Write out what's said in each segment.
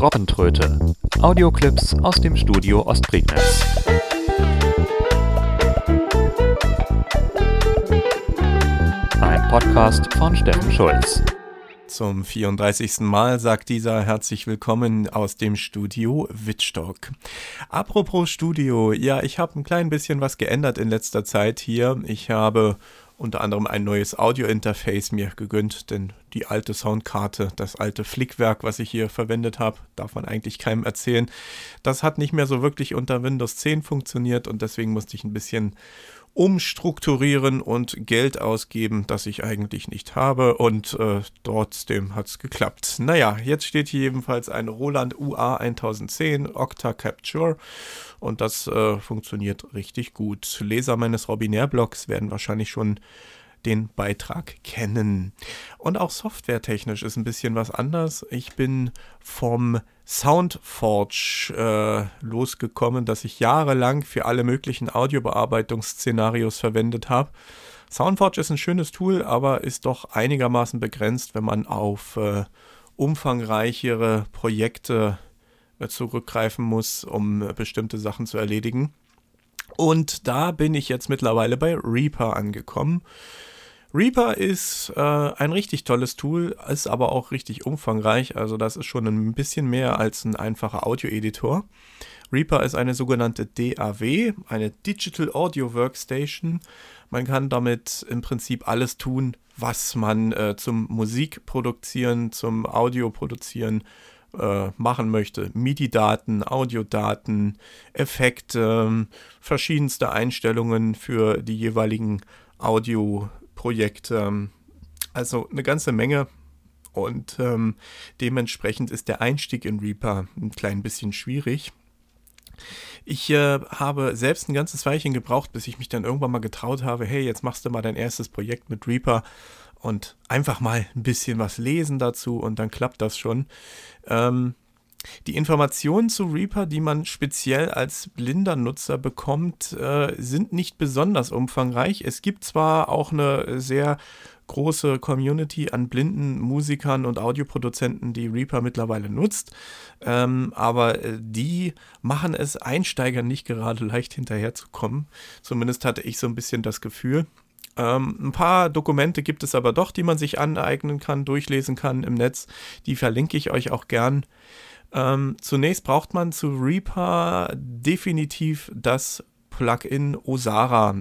Robbentröte. Audioclips aus dem Studio Ostprignitz. Ein Podcast von Steffen Schulz. Zum 34. Mal sagt dieser herzlich willkommen aus dem Studio Wittstock. Apropos Studio, ja, ich habe ein klein bisschen was geändert in letzter Zeit hier. Ich habe unter anderem ein neues Audio-Interface mir gegönnt, denn die alte Soundkarte, das alte Flickwerk, was ich hier verwendet habe, darf man eigentlich keinem erzählen. Das hat nicht mehr so wirklich unter Windows 10 funktioniert und deswegen musste ich ein bisschen umstrukturieren und Geld ausgeben, das ich eigentlich nicht habe. Und äh, trotzdem hat es geklappt. Naja, jetzt steht hier jedenfalls ein Roland UA 1010 Octa Capture und das äh, funktioniert richtig gut. Leser meines Robinär-Blogs werden wahrscheinlich schon den Beitrag kennen. Und auch softwaretechnisch ist ein bisschen was anders. Ich bin vom Soundforge äh, losgekommen, das ich jahrelang für alle möglichen Audiobearbeitungsszenarios verwendet habe. Soundforge ist ein schönes Tool, aber ist doch einigermaßen begrenzt, wenn man auf äh, umfangreichere Projekte äh, zurückgreifen muss, um äh, bestimmte Sachen zu erledigen. Und da bin ich jetzt mittlerweile bei Reaper angekommen. Reaper ist äh, ein richtig tolles Tool, ist aber auch richtig umfangreich. Also das ist schon ein bisschen mehr als ein einfacher Audio-Editor. Reaper ist eine sogenannte DAW, eine Digital Audio Workstation. Man kann damit im Prinzip alles tun, was man äh, zum Musikproduzieren, zum Audio-Produzieren äh, machen möchte. MIDI-Daten, Audiodaten, Effekte, verschiedenste Einstellungen für die jeweiligen Audio- Projekt. Ähm, also eine ganze Menge. Und ähm, dementsprechend ist der Einstieg in Reaper ein klein bisschen schwierig. Ich äh, habe selbst ein ganzes Weilchen gebraucht, bis ich mich dann irgendwann mal getraut habe, hey, jetzt machst du mal dein erstes Projekt mit Reaper und einfach mal ein bisschen was lesen dazu und dann klappt das schon. Ähm, die Informationen zu Reaper, die man speziell als blinder Nutzer bekommt, äh, sind nicht besonders umfangreich. Es gibt zwar auch eine sehr große Community an blinden Musikern und Audioproduzenten, die Reaper mittlerweile nutzt, ähm, aber äh, die machen es Einsteigern nicht gerade leicht hinterherzukommen. Zumindest hatte ich so ein bisschen das Gefühl. Ähm, ein paar Dokumente gibt es aber doch, die man sich aneignen kann, durchlesen kann im Netz. Die verlinke ich euch auch gern. Ähm, zunächst braucht man zu Reaper definitiv das Plugin Osara.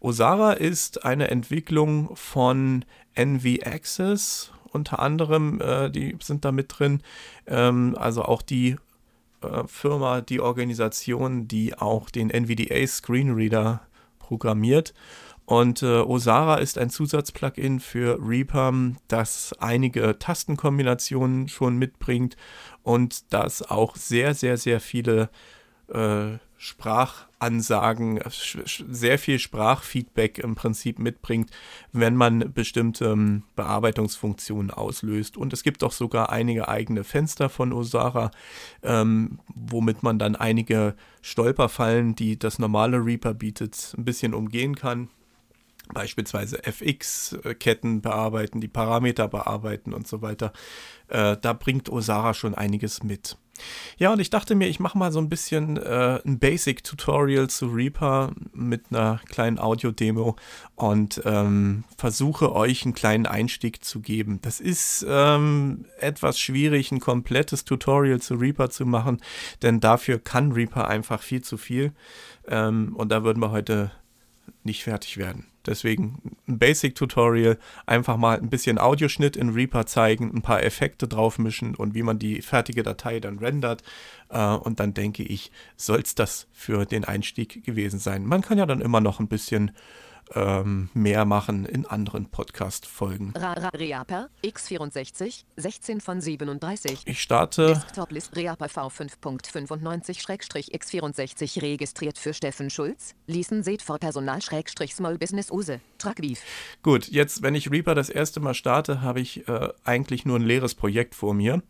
Osara ist eine Entwicklung von NV Access unter anderem, äh, die sind da mit drin. Ähm, also auch die äh, Firma, die Organisation, die auch den NVDA Screenreader programmiert. Und äh, Osara ist ein Zusatzplugin für Reaper, das einige Tastenkombinationen schon mitbringt und das auch sehr, sehr, sehr viele äh, Sprachansagen, sehr viel Sprachfeedback im Prinzip mitbringt, wenn man bestimmte ähm, Bearbeitungsfunktionen auslöst. Und es gibt auch sogar einige eigene Fenster von Osara, ähm, womit man dann einige Stolperfallen, die das normale Reaper bietet, ein bisschen umgehen kann beispielsweise FX-Ketten bearbeiten, die Parameter bearbeiten und so weiter. Äh, da bringt Osara schon einiges mit. Ja, und ich dachte mir, ich mache mal so ein bisschen äh, ein Basic-Tutorial zu Reaper mit einer kleinen Audio-Demo und ähm, versuche euch einen kleinen Einstieg zu geben. Das ist ähm, etwas schwierig, ein komplettes Tutorial zu Reaper zu machen, denn dafür kann Reaper einfach viel zu viel. Ähm, und da würden wir heute nicht fertig werden. Deswegen ein Basic-Tutorial, einfach mal ein bisschen Audioschnitt in Reaper zeigen, ein paar Effekte draufmischen und wie man die fertige Datei dann rendert. Äh, und dann denke ich, soll es das für den Einstieg gewesen sein. Man kann ja dann immer noch ein bisschen ähm, mehr machen in anderen Podcast-Folgen. Reaper x64 16 von 37. Ich starte. Desktop-List Reaper V5.95-x64 registriert für Steffen Schulz. Lesen seht vor Personal-Small Business Use. Tragviv. Gut, jetzt, wenn ich Reaper das erste Mal starte, habe ich äh, eigentlich nur ein leeres Projekt vor mir.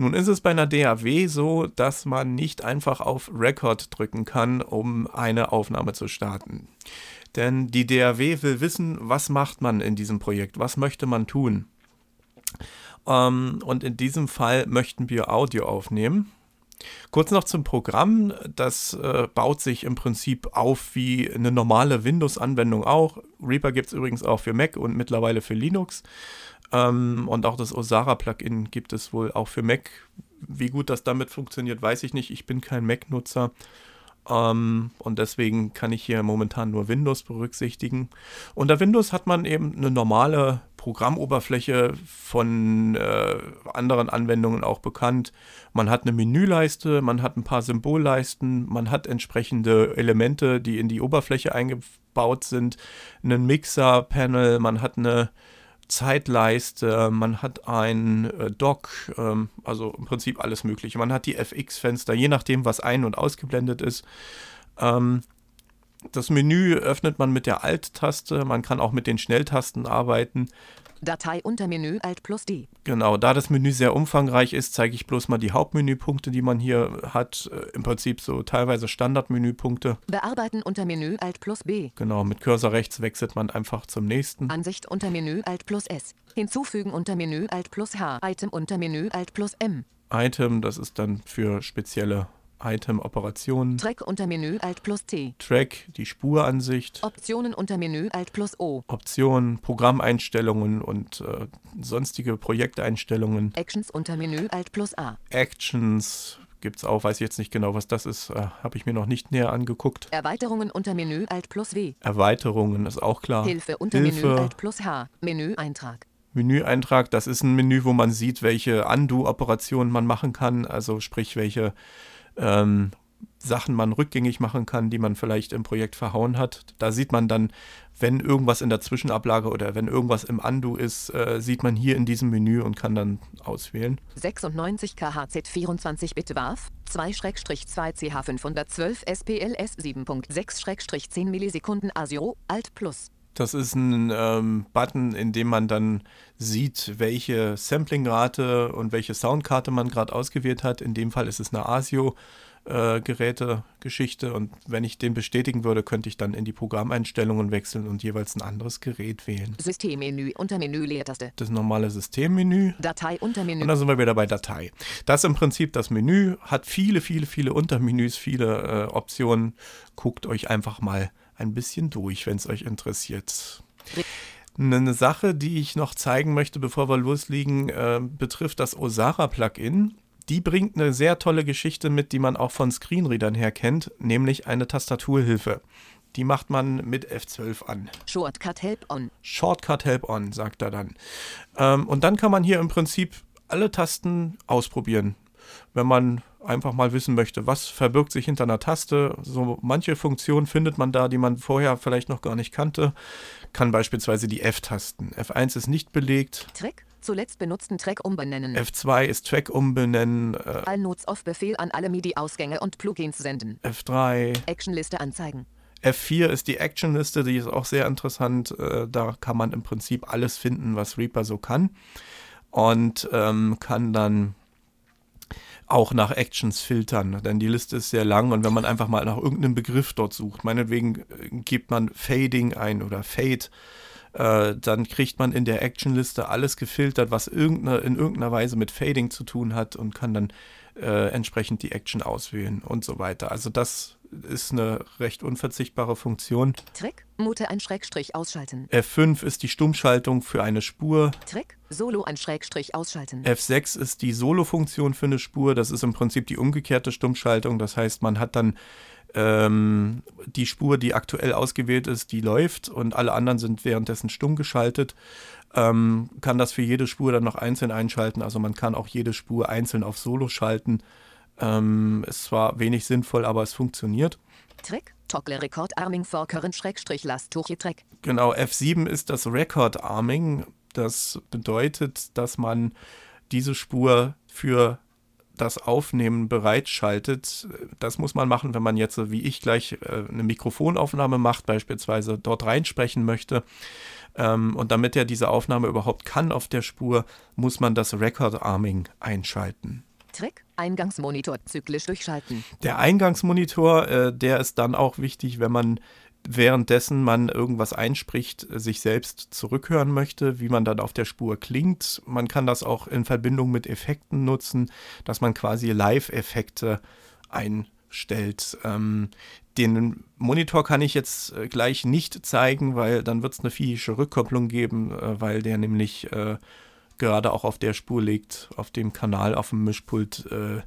Nun ist es bei einer DAW so, dass man nicht einfach auf Record drücken kann, um eine Aufnahme zu starten. Denn die DAW will wissen, was macht man in diesem Projekt, was möchte man tun. Ähm, und in diesem Fall möchten wir Audio aufnehmen. Kurz noch zum Programm. Das äh, baut sich im Prinzip auf wie eine normale Windows-Anwendung auch. Reaper gibt es übrigens auch für Mac und mittlerweile für Linux. Ähm, und auch das Osara-Plugin gibt es wohl auch für Mac. Wie gut das damit funktioniert, weiß ich nicht. Ich bin kein Mac-Nutzer. Ähm, und deswegen kann ich hier momentan nur Windows berücksichtigen. Unter Windows hat man eben eine normale Programmoberfläche von äh, anderen Anwendungen auch bekannt. Man hat eine Menüleiste, man hat ein paar Symbolleisten, man hat entsprechende Elemente, die in die Oberfläche eingebaut sind, einen Mixer-Panel, man hat eine Zeitleiste, man hat ein äh, Dock, ähm, also im Prinzip alles Mögliche. Man hat die FX-Fenster, je nachdem, was ein- und ausgeblendet ist. Ähm, das Menü öffnet man mit der Alt-Taste, man kann auch mit den Schnelltasten arbeiten. Datei unter Menü Alt plus D. Genau, da das Menü sehr umfangreich ist, zeige ich bloß mal die Hauptmenüpunkte, die man hier hat. Äh, Im Prinzip so teilweise Standardmenüpunkte. Bearbeiten unter Menü Alt plus B. Genau, mit Cursor rechts wechselt man einfach zum nächsten. Ansicht unter Menü Alt plus S. Hinzufügen unter Menü Alt plus H. Item unter Menü Alt plus M. Item, das ist dann für spezielle Item-Operationen. Track unter Menü Alt plus T. Track, die Spuransicht. Optionen unter Menü Alt plus O. Optionen, Programmeinstellungen und äh, sonstige Projekteinstellungen. Actions unter Menü Alt plus A. Actions gibt es auch, weiß ich jetzt nicht genau, was das ist, äh, habe ich mir noch nicht näher angeguckt. Erweiterungen unter Menü Alt plus W. Erweiterungen ist auch klar. Hilfe unter Menü Alt plus H. Menüeintrag. Menüeintrag, das ist ein Menü, wo man sieht, welche Undo-Operationen man machen kann, also sprich, welche ähm, Sachen man rückgängig machen kann, die man vielleicht im Projekt verhauen hat. Da sieht man dann, wenn irgendwas in der Zwischenablage oder wenn irgendwas im Undo ist, äh, sieht man hier in diesem Menü und kann dann auswählen. 96 KHZ 24 Bit WAF 2-2CH512 SPLS 7.6-10 Millisekunden ASIO Alt Plus. Das ist ein ähm, Button, in dem man dann sieht, welche Samplingrate und welche Soundkarte man gerade ausgewählt hat. In dem Fall ist es eine ASIO. Äh, Geräte-Geschichte und wenn ich den bestätigen würde, könnte ich dann in die Programmeinstellungen wechseln und jeweils ein anderes Gerät wählen. Systemmenü unter Menü Leertaste. Das normale Systemmenü. Datei unter Menü. Und dann sind wir wieder bei Datei. Das ist im Prinzip das Menü, hat viele, viele, viele Untermenüs, viele äh, Optionen. Guckt euch einfach mal ein bisschen durch, wenn es euch interessiert. Eine Sache, die ich noch zeigen möchte, bevor wir loslegen, äh, betrifft das Osara-Plugin. Die bringt eine sehr tolle Geschichte mit, die man auch von Screenreadern her kennt, nämlich eine Tastaturhilfe. Die macht man mit F12 an. Shortcut Help On. Shortcut Help On, sagt er dann. Ähm, und dann kann man hier im Prinzip alle Tasten ausprobieren. Wenn man einfach mal wissen möchte, was verbirgt sich hinter einer Taste. So manche Funktionen findet man da, die man vorher vielleicht noch gar nicht kannte. Kann beispielsweise die F-Tasten. F1 ist nicht belegt. Track. Zuletzt benutzten Track umbenennen. F2 ist Track umbenennen. Äh, Allnotes auf Befehl an alle MIDI-Ausgänge und Plugins senden. F3. Actionliste anzeigen. F4 ist die Actionliste, die ist auch sehr interessant. Äh, da kann man im Prinzip alles finden, was Reaper so kann. Und ähm, kann dann auch nach Actions filtern, denn die Liste ist sehr lang und wenn man einfach mal nach irgendeinem Begriff dort sucht, meinetwegen äh, gibt man Fading ein oder Fade, äh, dann kriegt man in der Actionliste alles gefiltert, was irgendeine, in irgendeiner Weise mit Fading zu tun hat und kann dann äh, entsprechend die Action auswählen und so weiter. Also das ist eine recht unverzichtbare Funktion. Trick, Mute ein Schrägstrich ausschalten. F5 ist die Stummschaltung für eine Spur. Trick, Solo ein Schrägstrich ausschalten. F6 ist die Solo-Funktion für eine Spur. Das ist im Prinzip die umgekehrte Stummschaltung. Das heißt, man hat dann ähm, die Spur, die aktuell ausgewählt ist, die läuft und alle anderen sind währenddessen stumm geschaltet. Ähm, kann das für jede Spur dann noch einzeln einschalten. Also man kann auch jede Spur einzeln auf Solo schalten. Ähm, ist zwar wenig sinnvoll, aber es funktioniert. Trick, Toggle Record Arming for Current Schrägstrich Last Track. Genau, F7 ist das Record Arming. Das bedeutet, dass man diese Spur für das Aufnehmen bereitschaltet. Das muss man machen, wenn man jetzt, wie ich, gleich äh, eine Mikrofonaufnahme macht, beispielsweise dort reinsprechen möchte. Ähm, und damit er diese Aufnahme überhaupt kann auf der Spur, muss man das Record Arming einschalten. Trick, Eingangsmonitor zyklisch durchschalten. Der Eingangsmonitor, äh, der ist dann auch wichtig, wenn man währenddessen man irgendwas einspricht, sich selbst zurückhören möchte, wie man dann auf der Spur klingt. Man kann das auch in Verbindung mit Effekten nutzen, dass man quasi Live-Effekte einstellt. Ähm, den Monitor kann ich jetzt äh, gleich nicht zeigen, weil dann wird es eine physische Rückkopplung geben, äh, weil der nämlich äh, gerade auch auf der Spur liegt, auf dem Kanal, auf dem Mischpult, äh,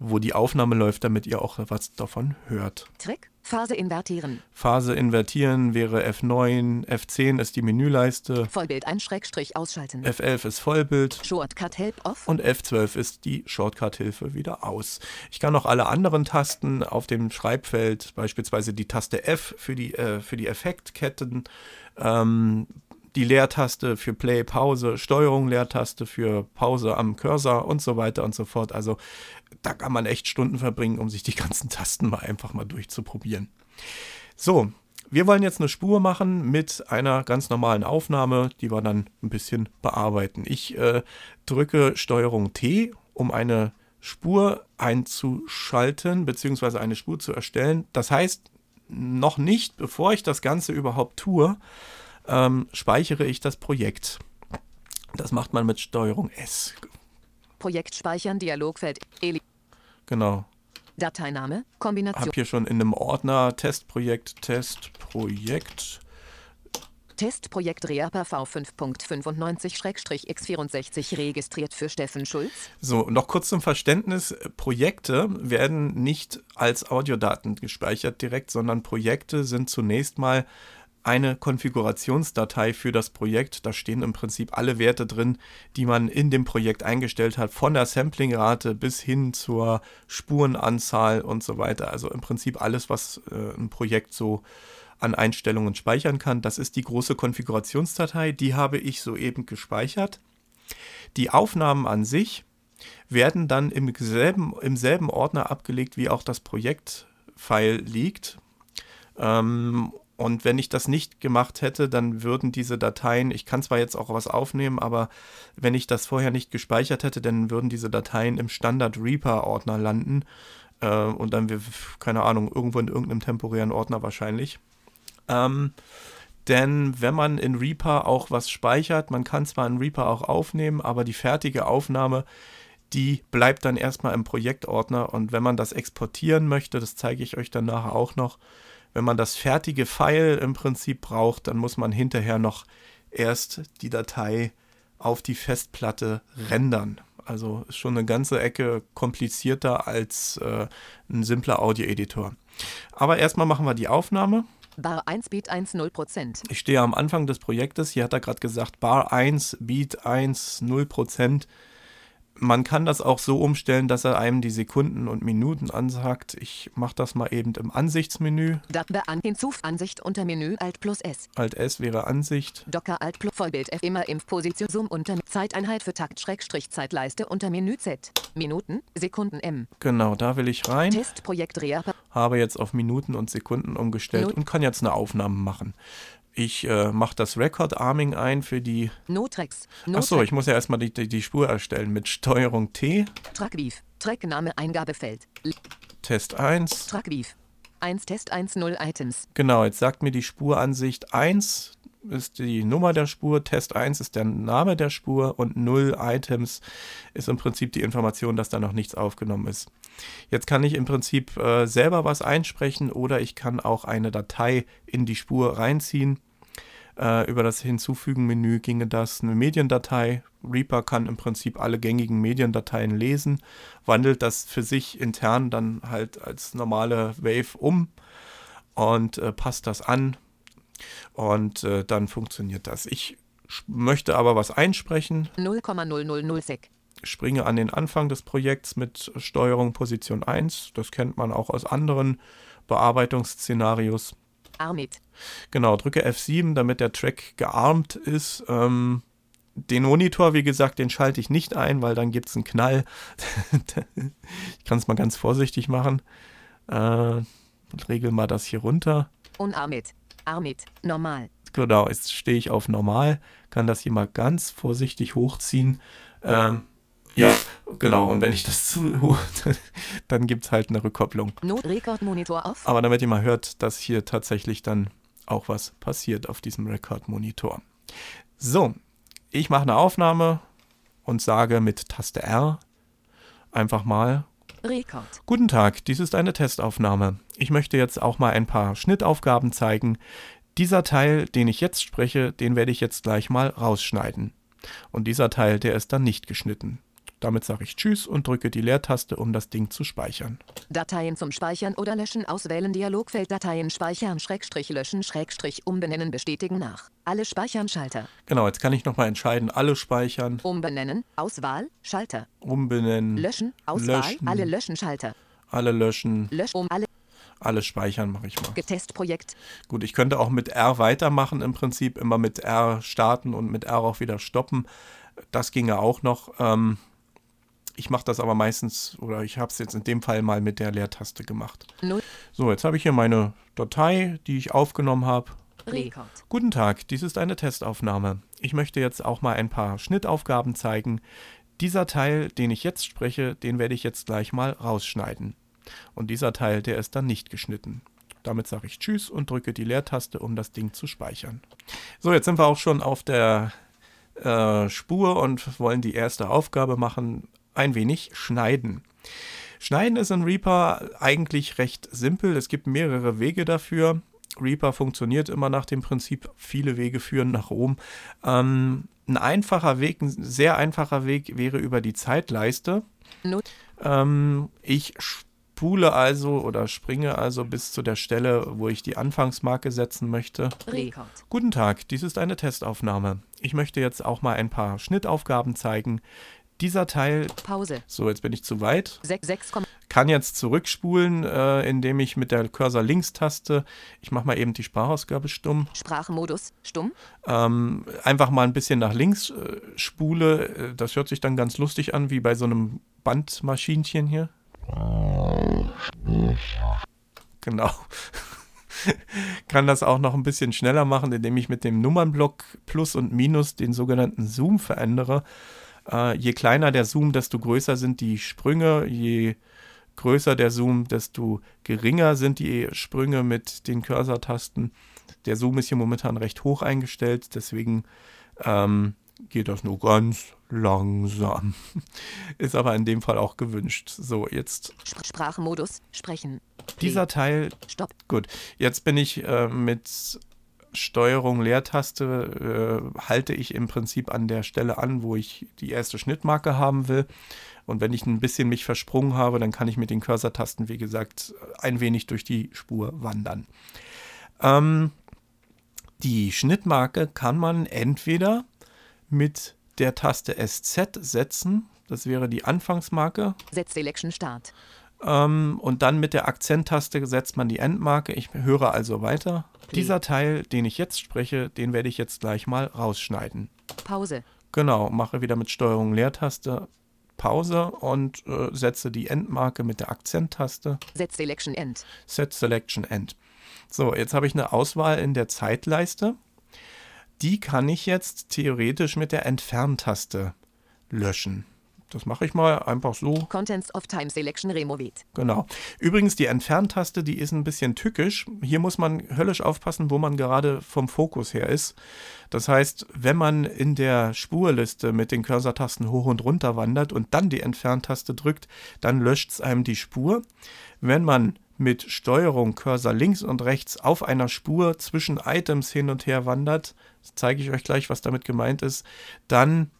wo die Aufnahme läuft, damit ihr auch was davon hört. Trick, Phase invertieren. Phase invertieren wäre F9, F10 ist die Menüleiste, Vollbild ein Schrägstrich ausschalten. F11 ist Vollbild Shortcut Help off. und F12 ist die Shortcut-Hilfe wieder aus. Ich kann auch alle anderen Tasten auf dem Schreibfeld, beispielsweise die Taste F für die, äh, für die Effektketten, ähm, die Leertaste für Play, Pause, Steuerung, Leertaste für Pause am Cursor und so weiter und so fort. Also da kann man echt Stunden verbringen, um sich die ganzen Tasten mal einfach mal durchzuprobieren. So, wir wollen jetzt eine Spur machen mit einer ganz normalen Aufnahme, die wir dann ein bisschen bearbeiten. Ich äh, drücke Steuerung T, um eine Spur einzuschalten bzw. eine Spur zu erstellen. Das heißt, noch nicht, bevor ich das Ganze überhaupt tue, ähm, speichere ich das Projekt. Das macht man mit Steuerung S. Projekt speichern, Dialogfeld, Eli. Genau. Dateiname, Hab Kombination. hier schon in einem Ordner Testprojekt, Testprojekt. Testprojekt Reaper V5.95-X64 registriert für Steffen Schulz. So, noch kurz zum Verständnis. Projekte werden nicht als Audiodaten gespeichert direkt, sondern Projekte sind zunächst mal eine Konfigurationsdatei für das Projekt. Da stehen im Prinzip alle Werte drin, die man in dem Projekt eingestellt hat, von der Samplingrate bis hin zur Spurenanzahl und so weiter. Also im Prinzip alles, was äh, ein Projekt so an Einstellungen speichern kann. Das ist die große Konfigurationsdatei, die habe ich soeben gespeichert. Die Aufnahmen an sich werden dann im selben, im selben Ordner abgelegt, wie auch das Projektfile liegt. Ähm, und wenn ich das nicht gemacht hätte, dann würden diese Dateien, ich kann zwar jetzt auch was aufnehmen, aber wenn ich das vorher nicht gespeichert hätte, dann würden diese Dateien im Standard Reaper-Ordner landen. Äh, und dann, wir- keine Ahnung, irgendwo in irgendeinem temporären Ordner wahrscheinlich. Ähm, denn wenn man in Reaper auch was speichert, man kann zwar in Reaper auch aufnehmen, aber die fertige Aufnahme, die bleibt dann erstmal im Projektordner. Und wenn man das exportieren möchte, das zeige ich euch dann nachher auch noch, wenn man das fertige File im Prinzip braucht, dann muss man hinterher noch erst die Datei auf die Festplatte rendern. Also ist schon eine ganze Ecke komplizierter als äh, ein simpler Audio-Editor. Aber erstmal machen wir die Aufnahme. Bar 1 Beat 1 0%. Ich stehe am Anfang des Projektes. Hier hat er gerade gesagt, Bar 1, Beat 1, 0%. Man kann das auch so umstellen, dass er einem die Sekunden und Minuten ansagt. Ich mache das mal eben im Ansichtsmenü. Datbe an Hinzuf Ansicht unter Menü Alt plus S. Alt S wäre Ansicht. Docker Alt plus Vollbild F immer Impfposition Zoom unter Zeiteinheit für Takt Schrägstrich Zeitleiste unter Menü Z. Minuten, Sekunden M. Genau, da will ich rein. Testprojekt Reaper. Habe jetzt auf Minuten und Sekunden umgestellt Null. und kann jetzt eine Aufnahme machen. Ich äh, mache das Record Arming ein für die. No-Tracks. Achso, ich muss ja erstmal die, die, die Spur erstellen mit Steuerung T. Trackviv. Trackname Eingabefeld. Test 1. Trackviv. 1 Test 1 0 Items. Genau, jetzt sagt mir die Spuransicht 1 ist die Nummer der Spur, Test 1 ist der Name der Spur und 0 Items ist im Prinzip die Information, dass da noch nichts aufgenommen ist. Jetzt kann ich im Prinzip äh, selber was einsprechen oder ich kann auch eine Datei in die Spur reinziehen. Äh, über das Hinzufügen-Menü ginge das eine Mediendatei. Reaper kann im Prinzip alle gängigen Mediendateien lesen, wandelt das für sich intern dann halt als normale Wave um und äh, passt das an und äh, dann funktioniert das. Ich möchte aber was einsprechen, 0,000 Sek. springe an den Anfang des Projekts mit Steuerung Position 1. Das kennt man auch aus anderen Bearbeitungsszenarios. Armit. Genau, drücke F7, damit der Track gearmt ist. Ähm, den Monitor, wie gesagt, den schalte ich nicht ein, weil dann gibt es einen Knall. ich kann es mal ganz vorsichtig machen. Äh, regel mal das hier runter. Unarmit. Armit. Normal. Genau, jetzt stehe ich auf normal, kann das hier mal ganz vorsichtig hochziehen. Ähm, ja, Genau, und wenn ich das zu, dann gibt es halt eine Rückkopplung. Not Rekordmonitor auf. Aber damit ihr mal hört, dass hier tatsächlich dann auch was passiert auf diesem Rekordmonitor. So, ich mache eine Aufnahme und sage mit Taste R einfach mal Rekord. Guten Tag, dies ist eine Testaufnahme. Ich möchte jetzt auch mal ein paar Schnittaufgaben zeigen. Dieser Teil, den ich jetzt spreche, den werde ich jetzt gleich mal rausschneiden. Und dieser Teil, der ist dann nicht geschnitten. Damit sage ich Tschüss und drücke die Leertaste, um das Ding zu speichern. Dateien zum Speichern oder Löschen auswählen. Dialogfeld Dateien speichern, Schrägstrich löschen, Schrägstrich umbenennen, bestätigen nach. Alle speichern, Schalter. Genau, jetzt kann ich nochmal entscheiden, alle speichern, Umbenennen, Auswahl, Schalter. umbenennen, Löschen, Auswahl, Löschen. alle löschen, Schalter. alle löschen, Lösch um alle alle speichern mache ich mal. Testprojekt. Gut, ich könnte auch mit R weitermachen im Prinzip, immer mit R starten und mit R auch wieder stoppen. Das ginge auch noch. Ähm, ich mache das aber meistens, oder ich habe es jetzt in dem Fall mal mit der Leertaste gemacht. Null. So, jetzt habe ich hier meine Datei, die ich aufgenommen habe. Rekord. Guten Tag, dies ist eine Testaufnahme. Ich möchte jetzt auch mal ein paar Schnittaufgaben zeigen. Dieser Teil, den ich jetzt spreche, den werde ich jetzt gleich mal rausschneiden. Und dieser Teil, der ist dann nicht geschnitten. Damit sage ich Tschüss und drücke die Leertaste, um das Ding zu speichern. So, jetzt sind wir auch schon auf der äh, Spur und wollen die erste Aufgabe machen. Ein wenig schneiden. Schneiden ist in Reaper eigentlich recht simpel. Es gibt mehrere Wege dafür. Reaper funktioniert immer nach dem Prinzip, viele Wege führen nach Rom. Ähm, ein einfacher Weg, ein sehr einfacher Weg wäre über die Zeitleiste. Ähm, ich spule also oder springe also bis zu der Stelle, wo ich die Anfangsmarke setzen möchte. Rekord. Guten Tag, dies ist eine Testaufnahme. Ich möchte jetzt auch mal ein paar Schnittaufgaben zeigen. Dieser Teil, Pause. so jetzt bin ich zu weit, 6, 6, kann jetzt zurückspulen, äh, indem ich mit der Cursor-Links-Taste, ich mache mal eben die Sprachausgabe stumm, Sprachmodus. Stumm. ähm, einfach mal ein bisschen nach links äh, spule. Das hört sich dann ganz lustig an, wie bei so einem Bandmaschinchen hier. Genau. Kann das auch noch ein bisschen schneller machen, indem ich mit dem Nummernblock Plus und Minus den sogenannten Zoom verändere. Äh, je kleiner der Zoom, desto größer sind die Sprünge. Je größer der Zoom, desto geringer sind die Sprünge mit den Cursor-Tasten. Der Zoom ist hier momentan recht hoch eingestellt, deswegen ähm, geht das nur ganz langsam. Ist aber in dem Fall auch gewünscht. So, jetzt Sp Sprachmodus. Sprechen. dieser Teil. Stopp. Gut, jetzt bin ich äh, mit Steuerung Leertaste, äh, halte ich im Prinzip an der Stelle an, wo ich die erste Schnittmarke haben will. Und wenn ich ein bisschen mich versprungen habe, dann kann ich mit den Cursor-Tasten, wie gesagt, ein wenig durch die Spur wandern. Ähm, die Schnittmarke kann man entweder mit der Taste SZ setzen, das wäre die Anfangsmarke, Set Selection Start. Ähm, und dann mit der Akzenttaste setzt man die Endmarke. Ich höre also weiter. Dieser Teil, den ich jetzt spreche, den werde ich jetzt gleich mal rausschneiden. Pause. Genau, mache wieder mit Steuerung Leertaste Pause und äh, setze die Endmarke mit der Akzenttaste. Set Selection End. Set Selection End. So, jetzt habe ich eine Auswahl in der Zeitleiste. Die kann ich jetzt theoretisch mit der Entferntaste löschen. Das mache ich mal einfach so. Contents of Time Selection Removed. Genau. Übrigens, die Entferntaste, die ist ein bisschen tückisch. Hier muss man höllisch aufpassen, wo man gerade vom Fokus her ist. Das heißt, wenn man in der Spurliste mit den Cursor-Tasten hoch und runter wandert und dann die Entferntaste drückt, dann löscht es einem die Spur. Wenn man mit Steuerung Cursor links und rechts auf einer Spur zwischen Items hin und her wandert, das zeige ich euch gleich, was damit gemeint ist, dann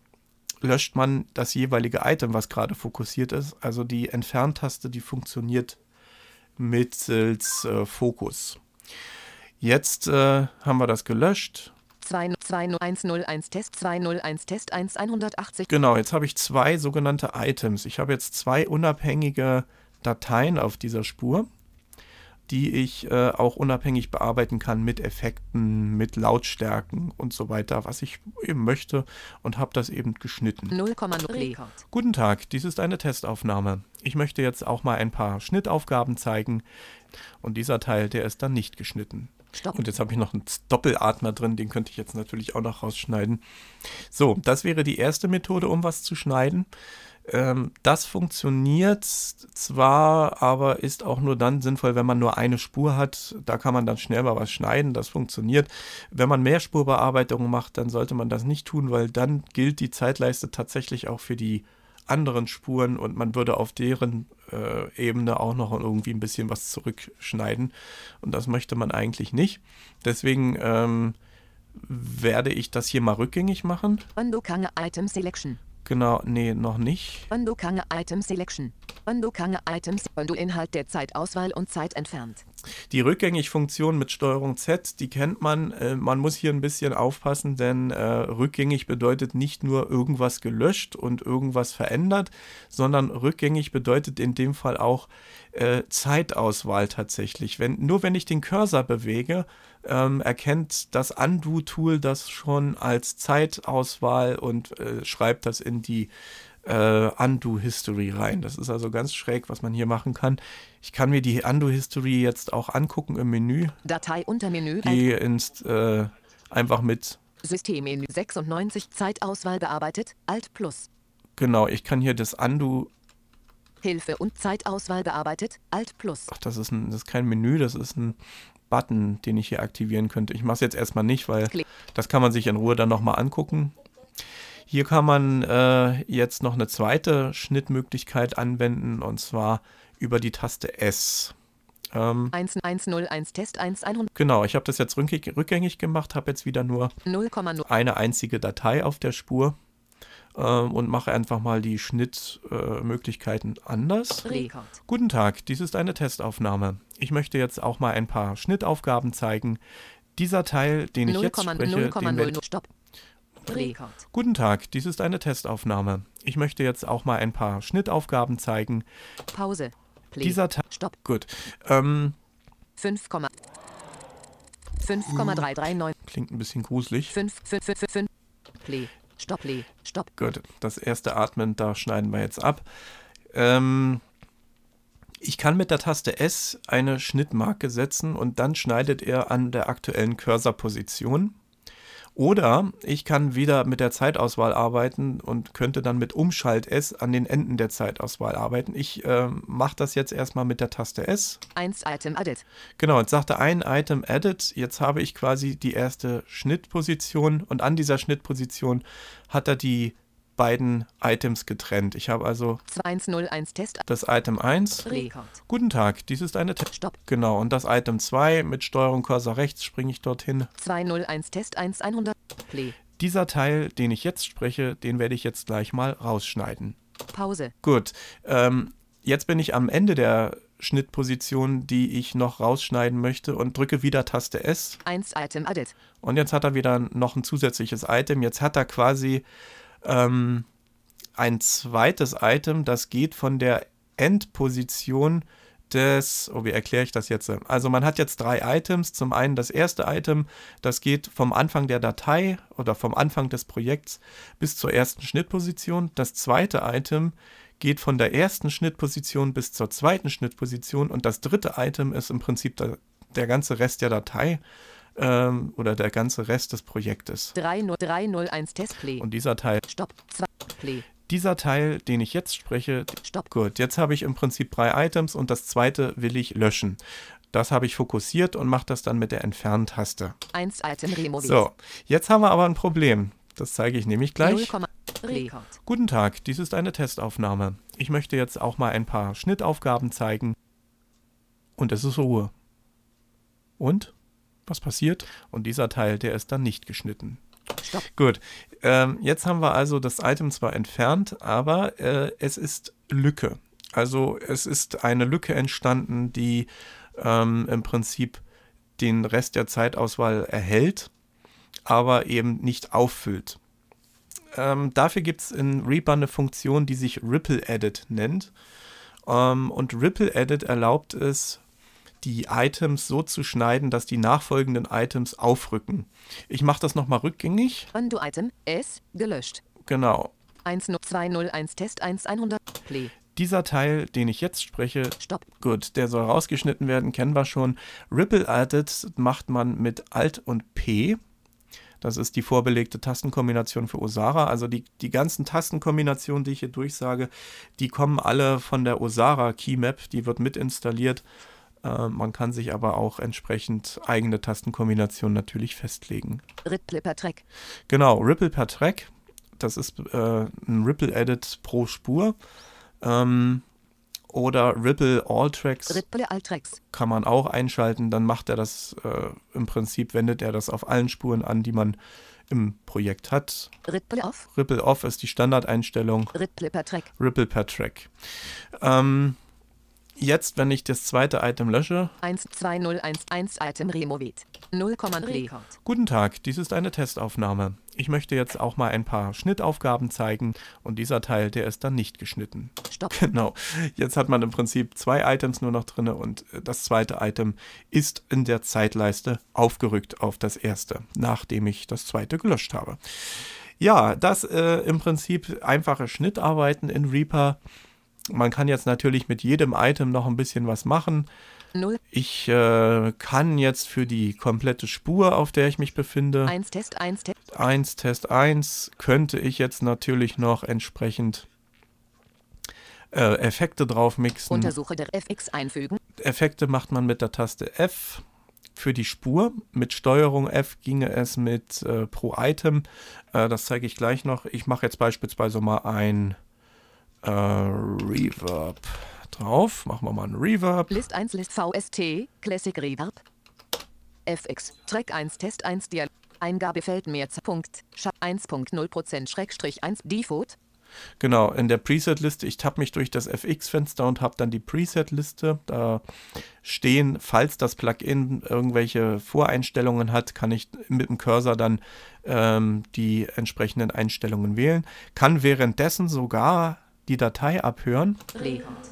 löscht man das jeweilige Item, was gerade fokussiert ist. Also die Entferntaste, die funktioniert mittels äh, Fokus. Jetzt äh, haben wir das gelöscht. 20101 Test 201 Test 1 180. Genau, jetzt habe ich zwei sogenannte Items. Ich habe jetzt zwei unabhängige Dateien auf dieser Spur, die ich äh, auch unabhängig bearbeiten kann mit Effekten, mit Lautstärken und so weiter, was ich eben möchte und habe das eben geschnitten. 0,0 Rekord. Guten Tag, dies ist eine Testaufnahme. Ich möchte jetzt auch mal ein paar Schnittaufgaben zeigen und dieser Teil, der ist dann nicht geschnitten. Stopp. Und jetzt habe ich noch einen Doppelatmer drin, den könnte ich jetzt natürlich auch noch rausschneiden. So, das wäre die erste Methode, um was zu schneiden. Ähm, das funktioniert zwar, aber ist auch nur dann sinnvoll, wenn man nur eine Spur hat. Da kann man dann schnell mal was schneiden. Das funktioniert. Wenn man Mehrspurbearbeitungen macht, dann sollte man das nicht tun, weil dann gilt die Zeitleiste tatsächlich auch für die anderen Spuren und man würde auf deren äh, Ebene auch noch irgendwie ein bisschen was zurückschneiden. Und das möchte man eigentlich nicht. Deswegen ähm, werde ich das hier mal rückgängig machen. Undo Kange Item Selection. Genau, nee, noch nicht. Undo Kange Item Selection. Undo Kange Items. Undo Inhalt der Zeitauswahl und Zeit entfernt. Die Rückgängig-Funktion mit Steuerung Z, die kennt man. Äh, man muss hier ein bisschen aufpassen, denn äh, rückgängig bedeutet nicht nur irgendwas gelöscht und irgendwas verändert, sondern rückgängig bedeutet in dem Fall auch äh, Zeitauswahl tatsächlich. Wenn, nur wenn ich den Cursor bewege, ähm, erkennt das Undo-Tool das schon als Zeitauswahl und äh, schreibt das in die äh, Undo-History rein. Das ist also ganz schräg, was man hier machen kann. Ich kann mir die Undo-History jetzt auch angucken im Menü. Datei unter Menü. Die ins, äh, einfach mit. Systemmenü 96 Zeitauswahl bearbeitet. Alt plus. Genau, ich kann hier das Undo. Hilfe und Zeitauswahl bearbeitet. Alt plus. Ach, das ist, ein, das ist kein Menü, das ist ein Button, den ich hier aktivieren könnte. Ich mache es jetzt erstmal nicht, weil das kann man sich in Ruhe dann nochmal angucken. Hier kann man äh, jetzt noch eine zweite Schnittmöglichkeit anwenden und zwar über die Taste S. Ähm, 1101 Test 1100 genau, ich habe das jetzt rückgängig, gemacht, habe jetzt wieder nur 0,0 eine einzige Datei auf der Spur ähm, und mache einfach mal die Schnittmöglichkeiten anders. Rekord. Guten Tag, dies ist eine Testaufnahme. Ich möchte jetzt auch mal ein paar Schnittaufgaben zeigen. Dieser Teil, den ich jetzt spreche, den werde 0,00 Stopp. Rekord. Guten Tag, dies ist eine Testaufnahme. Ich möchte jetzt auch mal ein paar Schnittaufgaben zeigen. Pause. Play. Dieser Teil. Stopp. Gut. Ähm, 5, 5,339 klingt ein bisschen gruselig. 5, 5, 5, 5, 5. Play. Stopp. Play. Stopp. Gut, das erste Atmen, da schneiden wir jetzt ab. Ähm, ich kann mit der Taste S eine Schnittmarke setzen und dann schneidet er an der aktuellen Cursorposition. Oder ich kann wieder mit der Zeitauswahl arbeiten und könnte dann mit Umschalt S an den Enden der Zeitauswahl arbeiten. Ich äh, mache das jetzt erstmal mit der Taste S. 1 Item added. Genau, jetzt sagte ein Item Edit. Jetzt habe ich quasi die erste Schnittposition und an dieser Schnittposition hat er die beiden Items getrennt. Ich habe also 2101 Test. das Item 1. Rekord. Guten Tag, dies ist eine Test. Stopp. Genau, und das Item 2 mit Steuerung Cursor rechts springe ich dorthin. 201 Test 1100. Play. Dieser Teil, den ich jetzt spreche, den werde ich jetzt gleich mal rausschneiden. Pause. Gut, ähm, jetzt bin ich am Ende der Schnittposition, die ich noch rausschneiden möchte und drücke wieder Taste S. 1 Item added. Und jetzt hat er wieder noch ein zusätzliches Item. Jetzt hat er quasi ähm, ein zweites Item, das geht von der Endposition des, oh, wie erkläre ich das jetzt? Also man hat jetzt drei Items. Zum einen das erste Item, das geht vom Anfang der Datei oder vom Anfang des Projekts bis zur ersten Schnittposition. Das zweite Item geht von der ersten Schnittposition bis zur zweiten Schnittposition. Und das dritte Item ist im Prinzip der, der ganze Rest der Datei ähm, oder der ganze Rest des Projektes. 30301 Test. Play. Und dieser Teil, Stopp. 2. Play. dieser Teil, den ich jetzt spreche, Stopp. Gut, jetzt habe ich im Prinzip drei Items und das zweite will ich löschen. Das habe ich fokussiert und mache das dann mit der Entfernen-Taste. 1 Item removiert. So, jetzt haben wir aber ein Problem. Das zeige ich nämlich gleich. 0, Rekord. Guten Tag, dies ist eine Testaufnahme. Ich möchte jetzt auch mal ein paar Schnittaufgaben zeigen. Und es ist Ruhe. Und? Was passiert? Und dieser Teil, der ist dann nicht geschnitten. Stopp. Gut, ähm, jetzt haben wir also das Item zwar entfernt, aber äh, es ist Lücke. Also es ist eine Lücke entstanden, die ähm, im Prinzip den Rest der Zeitauswahl erhält, aber eben nicht auffüllt. Ähm, dafür gibt es in Reaper eine Funktion, die sich Ripple Edit nennt. Ähm, und Ripple Edit erlaubt es, die Items so zu schneiden, dass die nachfolgenden Items aufrücken. Ich mache das nochmal rückgängig. Undo Item. S. Gelöscht. Genau. 10201 Test 1100. Play. Dieser Teil, den ich jetzt spreche, Stopp. gut, der soll rausgeschnitten werden, kennen wir schon. Ripple Edit macht man mit Alt und P. Das ist die vorbelegte Tastenkombination für Osara. Also die, die ganzen Tastenkombinationen, die ich hier durchsage, die kommen alle von der Osara Keymap. Die wird mit installiert. Äh, man kann sich aber auch entsprechend eigene Tastenkombinationen natürlich festlegen. Ripple per Track. Genau, Ripple per Track. Das ist äh, ein Ripple Edit pro Spur. Ähm, oder Ripple All Tracks Ripple All Tracks. kann man auch einschalten. Dann macht er das äh, im Prinzip, wendet er das auf allen Spuren an, die man im Projekt hat. Ripple Off. Ripple Off ist die Standardeinstellung. Ripple per Track. Ripple per Track. Ähm, jetzt, wenn ich das zweite Item lösche. 12011 Item Removed. 0, Record. Guten Tag, dies ist eine Testaufnahme. Ich möchte jetzt auch mal ein paar Schnittaufgaben zeigen und dieser Teil, der ist dann nicht geschnitten. Stopp. Genau. Jetzt hat man im Prinzip zwei Items nur noch drin und äh, das zweite Item ist in der Zeitleiste aufgerückt auf das erste, nachdem ich das zweite gelöscht habe. Ja, das äh, im Prinzip einfache Schnittarbeiten in Reaper. Man kann jetzt natürlich mit jedem Item noch ein bisschen was machen. 0, Ich äh, kann jetzt für die komplette Spur, auf der ich mich befinde, 1 Test, 1 Test. 1 Test 1, könnte ich jetzt natürlich noch entsprechend äh, Effekte drauf mixen. Untersuche der FX einfügen. Effekte macht man mit der Taste F für die Spur. Mit Steuerung F ginge es mit äh, pro Item. Äh, das zeige ich gleich noch. Ich mache jetzt beispielsweise mal ein äh, Reverb drauf. Machen wir mal ein Reverb. List 1 List VST. Classic Reverb. FX. Track 1 Test 1 Dialog. Eingabefeld Mehrzahl. Punkt. Scha 1.0% Schrägstrich 1 Default. Genau, in der Preset-Liste, ich tappe mich durch das FX-Fenster und habe dann die Preset-Liste. Da stehen, falls das Plugin irgendwelche Voreinstellungen hat, kann ich mit dem Cursor dann ähm, die entsprechenden Einstellungen wählen. Kann währenddessen sogar die Datei abhören.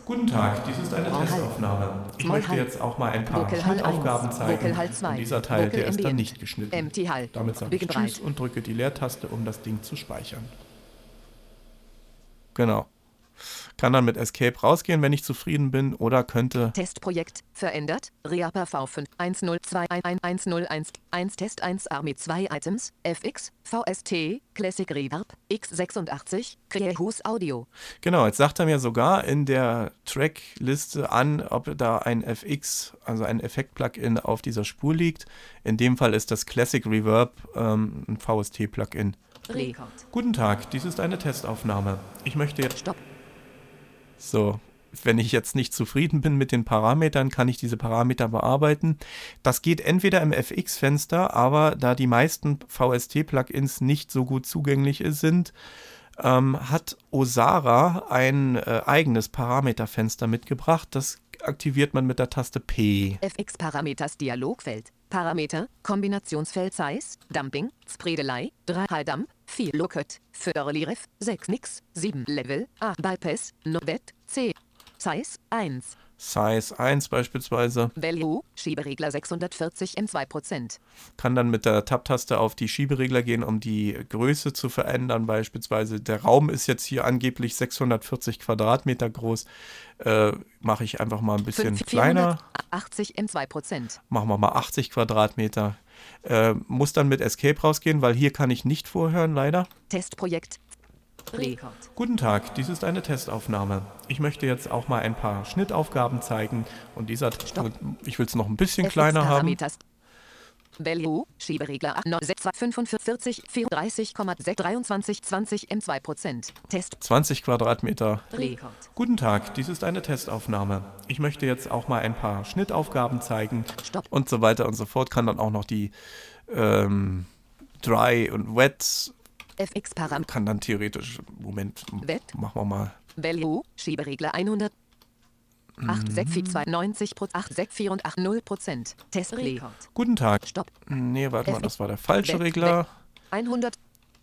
Guten Tag, dies ist eine Small Testaufnahme. Ich Small möchte jetzt auch mal ein paar Schnittaufgaben 1, zeigen. Vocal Hall 2, Und dieser Teil, Vocal der ist dann nicht geschnitten. Empty Hall. Damit sage ich Tschüss und drücke die Leertaste, um das Ding zu speichern. Genau. Kann dann mit Escape rausgehen, wenn ich zufrieden bin, oder könnte. Testprojekt verändert. Reaper V5 10211101 1 Test 1 Army 2 Items FX VST Classic Reverb X86 Creahus Audio Genau, jetzt sagt er mir sogar in der Trackliste an, ob da ein FX, also ein Effekt-Plugin auf dieser Spur liegt. In dem Fall ist das Classic Reverb ähm, ein VST-Plugin. Guten Tag, dies ist eine Testaufnahme. Ich möchte jetzt. Stopp. So, wenn ich jetzt nicht zufrieden bin mit den Parametern, kann ich diese Parameter bearbeiten. Das geht entweder im FX-Fenster, aber da die meisten VST-Plugins nicht so gut zugänglich sind, ähm, hat Osara ein äh, eigenes Parameterfenster mitgebracht. Das aktiviert man mit der Taste P. FX Parameters Dialogfeld. Parameter Kombinationsfeld Size Dumping Spredelei 3 High Dump 4 Lookout 4 Early Ref 6 Nix 7 Level 8 Bypass Novet 10 Size 1 Size 1 beispielsweise. Value Schieberegler 640 M 2% kann dann mit der Tab-Taste auf die Schieberegler gehen, um die Größe zu verändern. Beispielsweise der Raum ist jetzt hier angeblich 640 Quadratmeter groß. Äh, Mache ich einfach mal ein bisschen Fünf- kleiner. 480 M 2% Machen wir mal 80 Quadratmeter. Äh, muss dann mit Escape rausgehen, weil hier kann ich nicht vorhören, leider. Testprojekt Record Guten Tag, dies ist eine Testaufnahme. Ich möchte jetzt auch mal ein paar Schnittaufgaben zeigen und dieser, Stopp. ich will es noch ein bisschen kleiner haben. Value, Schieberegler 45, 34,6, 23, 20 M 2%. Test, 20 Quadratmeter Rekord. Guten Tag, dies ist eine Testaufnahme. Ich möchte jetzt auch mal ein paar Schnittaufgaben zeigen Stopp. und so weiter und so fort. Kann dann auch noch die ähm, Dry und Wet, FX Param, kann dann theoretisch, Moment, Wet. machen wir mal. Value, Schieberegler 100. 8, 6, 4, 92, 8, 6, 4 und 8, 0 Prozent. Test, Rekord. Guten Tag. Stopp. Nee, warte mal, das war der falsche Regler. 100.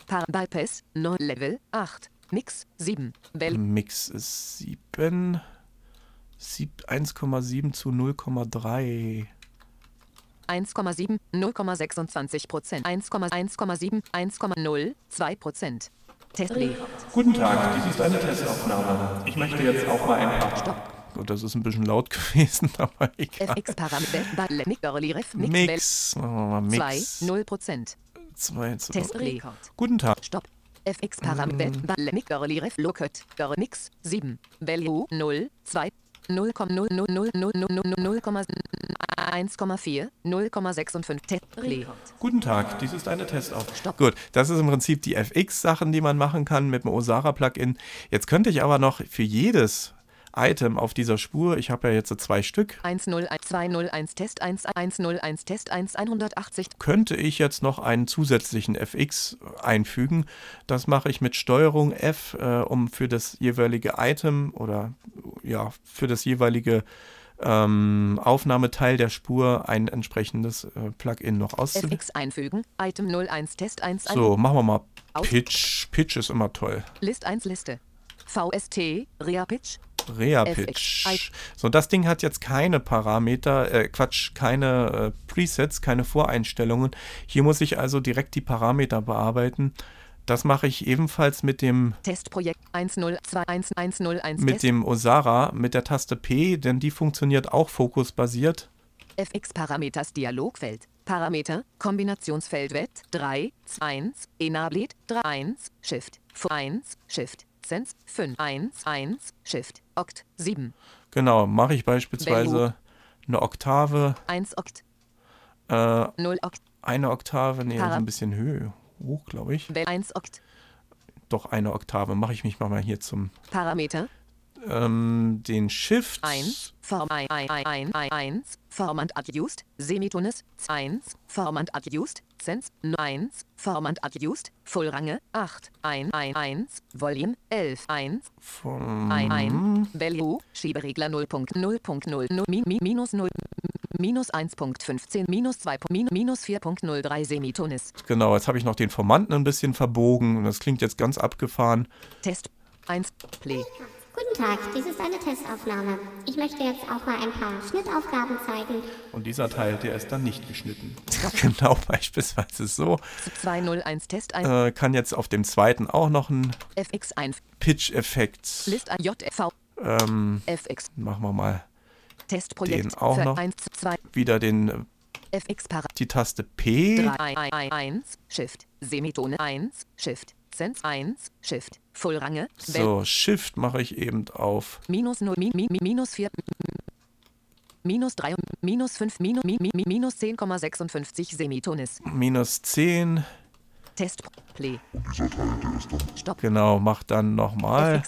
Par Bypass, 9 Level, 8. Nix, 7. Value, Mix ist 7. Sieb- 1,7 zu 0,3. 1,7, 0,26 Prozent. 1,1,7, 1,0, 2 Prozent. Test, Rekord. Guten Tag, dies ist eine Testaufnahme. Ich möchte jetzt auch mal ein paar. Stopp. Gut, das ist ein bisschen laut gewesen, aber egal. FX Parameter, Mix, Early Ref, Mix, Mix. Machen wir mal 2, Mix. 0 Prozent. 2 zu. Test Rekord. Guten Tag. Stopp. FX Parameter. Balemic Girly Ref Locket. Girl Mix 7. Value 0, 2. 0,0000000,1,4, 0,65 Test Rekord. Guten Tag, dies ist eine Testaufnahme. Gut, das ist im Prinzip die FX-Sachen, die man machen kann mit dem Osara-Plugin. Jetzt könnte ich aber noch für jedes Item auf dieser Spur, ich habe ja jetzt zwei Stück, 101 Test 1 101 Test 1 180 könnte ich jetzt noch einen zusätzlichen FX einfügen. Das mache ich mit Steuerung F, äh, um für das jeweilige Item oder ja, für das jeweilige ähm, Aufnahmeteil der Spur ein entsprechendes äh, Plugin noch auszuwählen. FX einfügen. Item 01 Test 1 So, machen wir mal Pitch. Pitch ist immer toll. List 1 Liste. VST Rea Pitch Rea-Pitch. So, das Ding hat jetzt keine Parameter, äh, Quatsch, keine äh, Presets, keine Voreinstellungen. Hier muss ich also direkt die Parameter bearbeiten. Das mache ich ebenfalls mit dem, Testprojekt 102101 mit Test dem Osara, mit der Taste P, denn die funktioniert auch fokusbasiert. FX Parameters Dialogfeld. Parameter, Kombinationsfeld WET 3, 1, Enablet 3, 1, Shift, 1, Shift, Sense 5, 1, 1, Shift, Oct. 7, Genau, mache ich beispielsweise eine Oktave, 1 Oct, äh, 0 Oct, eine Oktave, nee, also ein bisschen Höhe, hoch, glaube ich. Bell 1 Oct, Doch eine Oktave, mache ich mich mal hier zum, Parameter ähm, den Shift. 1, Form 1, 1, 1, Formant Adjust, Semitones 1, Formant Adjust, Sense 1, Formant Adjust, Vollrange 8, 1, 1, 1, Volume 11, 1, Vom, 1, 1, Value, Schieberegler 0.0.00, mi- mi- minus 0, minus 1.15, minus 2, min- minus 4.03 Semitones. Genau, jetzt habe ich noch den Formanten ein bisschen verbogen und das klingt jetzt ganz abgefahren. Test 1, Play. Guten Tag, dies ist eine Testaufnahme. Ich möchte jetzt auch mal ein paar Schnittaufgaben zeigen. Und dieser Teil, der ist dann nicht geschnitten. genau, beispielsweise so. 201 Test 1, Äh, kann jetzt auf dem zweiten auch noch ein FX 1, Pitch-Effekt. List 1, JV, Ähm, FX, machen wir mal Testprojekt Den auch für noch. 1, 2, wieder den, äh, FX die Taste P. 3, 1, Shift, Semitone 1, Shift, Sense 1, Shift, Vollrange, So, Shift mache ich eben auf minus 0, mi, mi, mi, minus 4, minus 3, minus 5, minus, mi, mi, mi, minus 10,56 Semitones. minus 10. Test, Play. Stopp. Genau, mach dann nochmal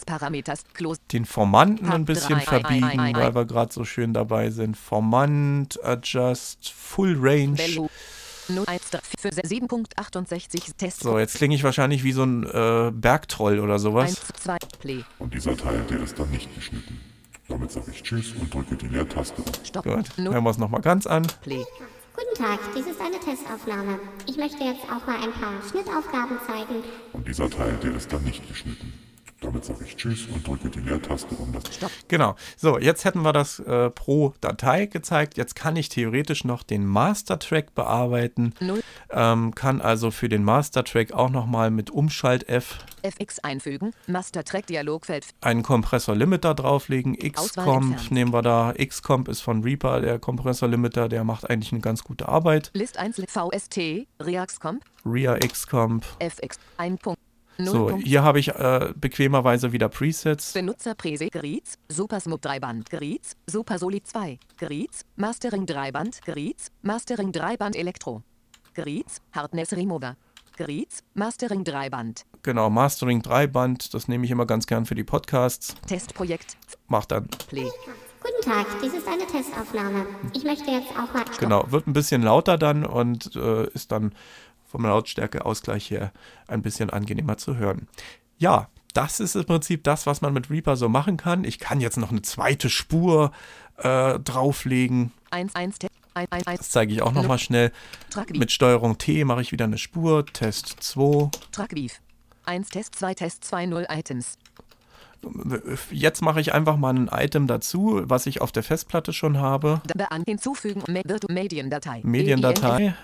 den Formanten ein bisschen drei, verbiegen, ein, ein, ein, weil ein. wir gerade so schön dabei sind. Formant, Adjust, Full Range. Value, 01, für 7.68 Test, So, jetzt klinge ich wahrscheinlich wie so ein äh, Bergtroll oder 1, sowas. 2, Play, Und dieser Teil, der ist dann nicht geschnitten. Damit sage ich Tschüss und drücke die Leertaste. Stopp, Gut, 0, hören wir es nochmal ganz an. Play. Guten Tag, dies ist eine Testaufnahme. Ich möchte jetzt auch mal ein paar Schnittaufgaben zeigen. Und dieser Teil, der ist dann nicht geschnitten. Damit sage ich Tschüss und drücke die Leertaste, um das Genau. So, jetzt hätten wir das äh, pro Datei gezeigt. Jetzt kann ich theoretisch noch den Master-Track bearbeiten. Null. Ähm, kann also für den Master-Track auch nochmal mit Umschalt-F FX einfügen, Master Track Dialogfeld, einen Kompressor-Limiter drauflegen. Xcomp nehmen wir da. Xcomp ist von Reaper, der Kompressor-Limiter. Der macht eigentlich eine ganz gute Arbeit. List 1, VST, Reaxcomp, Ria Xcomp. FX, 1 Punkt. 0 So, hier habe ich äh, bequemerweise wieder Presets. Benutzer Prese Geriz, Supersmooth 3 Band Geriz, Super Solid 2 Geriz, Mastering 3 Band Geriz, Mastering 3 Band Elektro. Geriz, Hardness Remover. Geriz, Mastering 3 Band. Genau, Mastering 3 Band. Das nehme ich immer ganz gern für die Podcasts. Testprojekt, Macht dann Play. Guten Tag, dies ist eine Testaufnahme. Ich möchte jetzt auch mal. Genau, wird ein bisschen lauter dann und äh, ist dann vom Lautstärkeausgleich her ein bisschen angenehmer zu hören. Ja, das ist im Prinzip das, was man mit Reaper so machen kann. Ich kann jetzt noch eine zweite Spur äh, drauflegen. 1 1 Test 1 1 1 Das zeige ich auch nochmal schnell. Mit Steuerung T mache ich wieder eine Spur. Test 2. Track Beef. 1 Test 2 Test 2 0 Items. Jetzt mache ich einfach mal ein Item dazu, was ich auf der Festplatte schon habe. Hinzufügen Mediendatei. Mediendatei.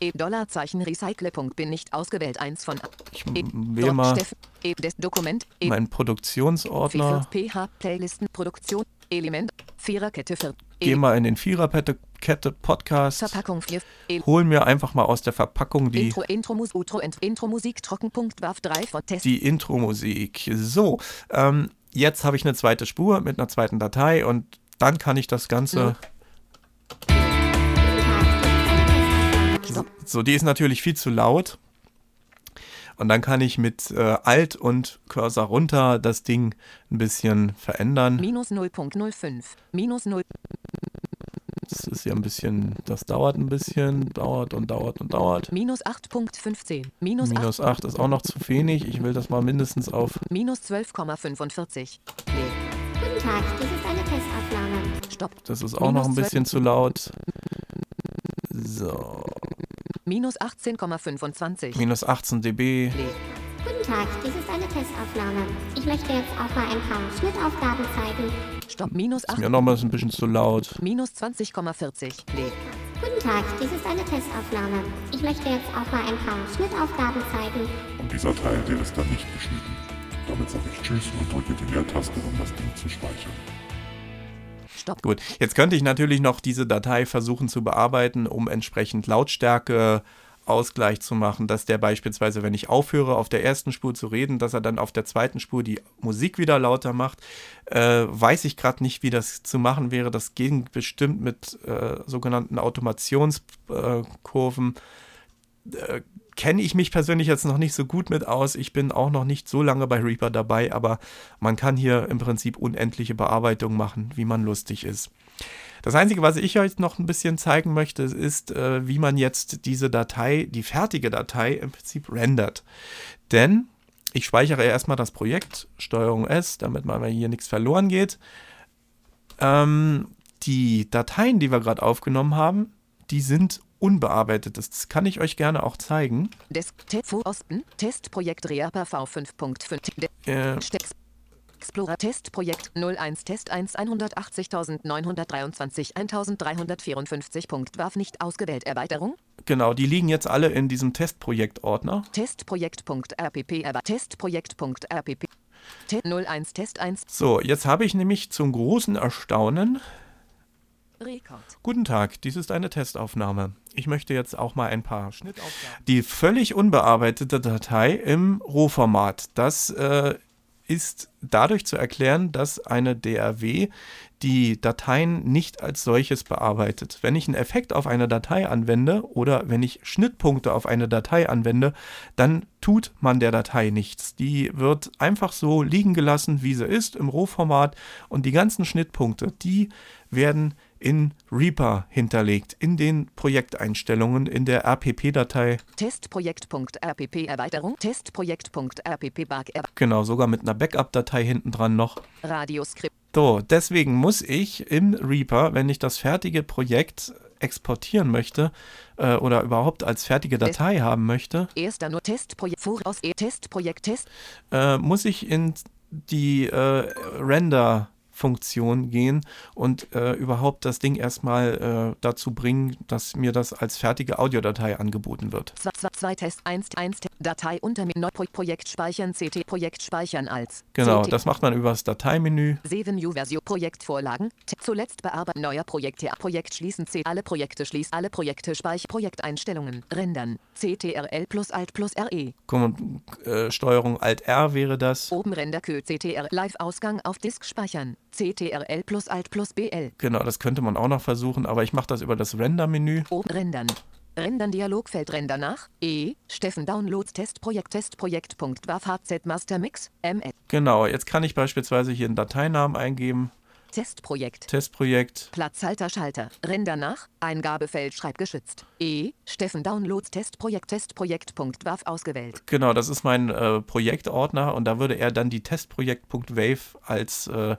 E Dollarzeichen Recycle. Punkt bin nicht ausgewählt 1 von Ich E wähle mal E Dokument E meinen Produktionsordner. P4 PH Playlisten Produktion Element Viererkette für Gehe mal in den Viererkette Kette Podcast. Verpackung 4. E Hol mir einfach mal aus der Verpackung die, Intro, Intro, Mus, Outro, Int, Intro, Musik, Trockenpunkt, Warf 3 von Test. die Intro-Musik. So, ähm, jetzt habe ich eine zweite Spur mit einer zweiten Datei und dann kann ich das Ganze. So, so, die ist natürlich viel zu laut. Und dann kann ich mit äh, Alt und Cursor runter das Ding ein bisschen verändern. Minus 0.05. Minus 0. Das ist ja ein bisschen, das dauert ein bisschen, dauert und dauert und dauert. Minus 8.15. Minus, Minus 8. 8 ist auch noch zu wenig. Ich will das mal mindestens auf. Minus 12,45. Nee. Guten Tag, dies ist eine Testaufnahme. Stopp. Das ist auch noch ein Minus bisschen zu laut. So, Minus 18,25. minus 18 dB. Nee. Guten Tag, dies ist eine Testaufnahme. Ich möchte jetzt auch mal ein paar Schnittaufgaben zeigen. Stopp. Minus 8. Mir nochmal ein bisschen zu laut. Minus 20,40. Nee. Guten Tag, dies ist eine Testaufnahme. Ich möchte jetzt auch mal ein paar Schnittaufgaben zeigen. Und dieser Teil, der ist dann nicht geschnitten. Damit sage ich Tschüss und drücke die Leertaste, um das Ding zu speichern. Stopp. Gut, jetzt könnte ich natürlich noch diese Datei versuchen zu bearbeiten, um entsprechend Lautstärke Ausgleich zu machen, dass der beispielsweise, wenn ich aufhöre, auf der ersten Spur zu reden, dass er dann auf der zweiten Spur die Musik wieder lauter macht. Äh, weiß ich gerade nicht, wie das zu machen wäre. Das ging bestimmt mit äh, sogenannten Automationskurven. Äh, Kenne ich mich persönlich jetzt noch nicht so gut mit aus. Ich bin auch noch nicht so lange bei Reaper dabei, aber man kann hier im Prinzip unendliche Bearbeitung machen, wie man lustig ist. Das Einzige, was ich euch noch ein bisschen zeigen möchte, ist, äh, wie man jetzt diese Datei, die fertige Datei im Prinzip rendert. Denn ich speichere erstmal das Projekt, Steuerung S, damit mal hier nichts verloren geht. Ähm, die Dateien, die wir gerade aufgenommen haben, die sind unbearbeitet. Das kann ich euch gerne auch zeigen. Desk Tefo Osten. Testprojekt Reaper V5.5. De- Äh, Stex Explorer Testprojekt 01 Test 1 180.923 1354. Punkt. Warf nicht ausgewählt. Erweiterung. genau, die liegen jetzt alle in diesem Testprojekt-Ordner. Testprojekt.rpp. Aber Testprojekt.rpp. Te 01 Test 1. So, jetzt habe ich nämlich zum großen Erstaunen Rekord. Guten Tag, dies ist eine Testaufnahme. Ich möchte jetzt auch mal ein paar. Die völlig unbearbeitete Datei im Rohformat. Das äh, ist dadurch zu erklären, dass eine DRW die Dateien nicht als solches bearbeitet. Wenn ich einen Effekt auf eine Datei anwende oder wenn ich Schnittpunkte auf eine Datei anwende, dann tut man der Datei nichts. Die wird einfach so liegen gelassen, wie sie ist im Rohformat und die ganzen Schnittpunkte, die werden in Reaper hinterlegt, in den Projekteinstellungen, in der RPP-Datei. Testprojekt.rpp. Erweiterung. Testprojekt.rpp. Bug. Er Genau, sogar mit einer Backup-Datei hinten dran noch. Radioskript. So, deswegen muss ich im Reaper, wenn ich das fertige Projekt exportieren möchte äh, oder überhaupt als fertige Datei haben möchte, Erster nur Testprojekt. Voraus. E Testprojekt. Test. äh, muss ich in die äh, Render Funktion gehen und äh, überhaupt das Ding erstmal äh, dazu bringen, dass mir das als fertige Audiodatei angeboten wird. 2, 2 Test 1 1 Datei unter Neu Projekt speichern CT Projekt speichern als Genau, CT das macht man über das Dateimenü. 7 New Version Projektvorlagen T- zuletzt bearbeiten neuer Projekte Projekt schließen C alle Projekte schließen alle Projekte speichern Projekteinstellungen rendern CTRL plus Alt plus RE Komm- äh, Steuerung Alt R wäre das. oben Renderkö CTR Live Ausgang auf Disk speichern CTRL plus Alt plus BL Genau, das könnte man auch noch versuchen, aber ich mache das über das Render-Menü. oben rendern Rendern Dialogfeld Render nach E Steffen Downloads Testprojekt Testprojekt.waf HZ Master Mix MS Genau, jetzt kann ich beispielsweise hier einen Dateinamen eingeben. Testprojekt Testprojekt. Platzhalter Schalter. Render nach. Eingabefeld schreibgeschützt. E. Steffen Downloads Testprojekt Testprojekt.waf ausgewählt. Genau, das ist mein äh, Projektordner und da würde er dann die Testprojekt.wave als äh,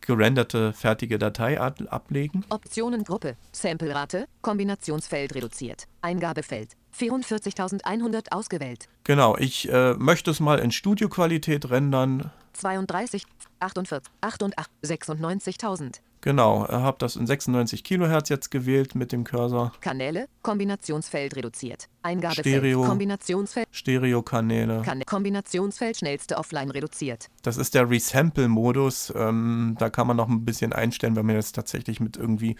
gerenderte fertige Datei ab ablegen. Optionengruppe. Samplerate. Kombinationsfeld reduziert. Eingabefeld. 44.100 ausgewählt. Genau, ich äh, möchte es mal in Studioqualität rendern. 32, 48, 88, 96.000. Genau, habe das in 96 Kilohertz jetzt gewählt mit dem Cursor. Kanäle. Kombinationsfeld reduziert. Eingabefeld. Stereo. Kombinationsfeld. Stereokanäle. Kan Kombinationsfeld schnellste offline reduziert. Das ist der Resample-Modus. Ähm, da kann man noch ein bisschen einstellen, wenn man jetzt tatsächlich mit irgendwie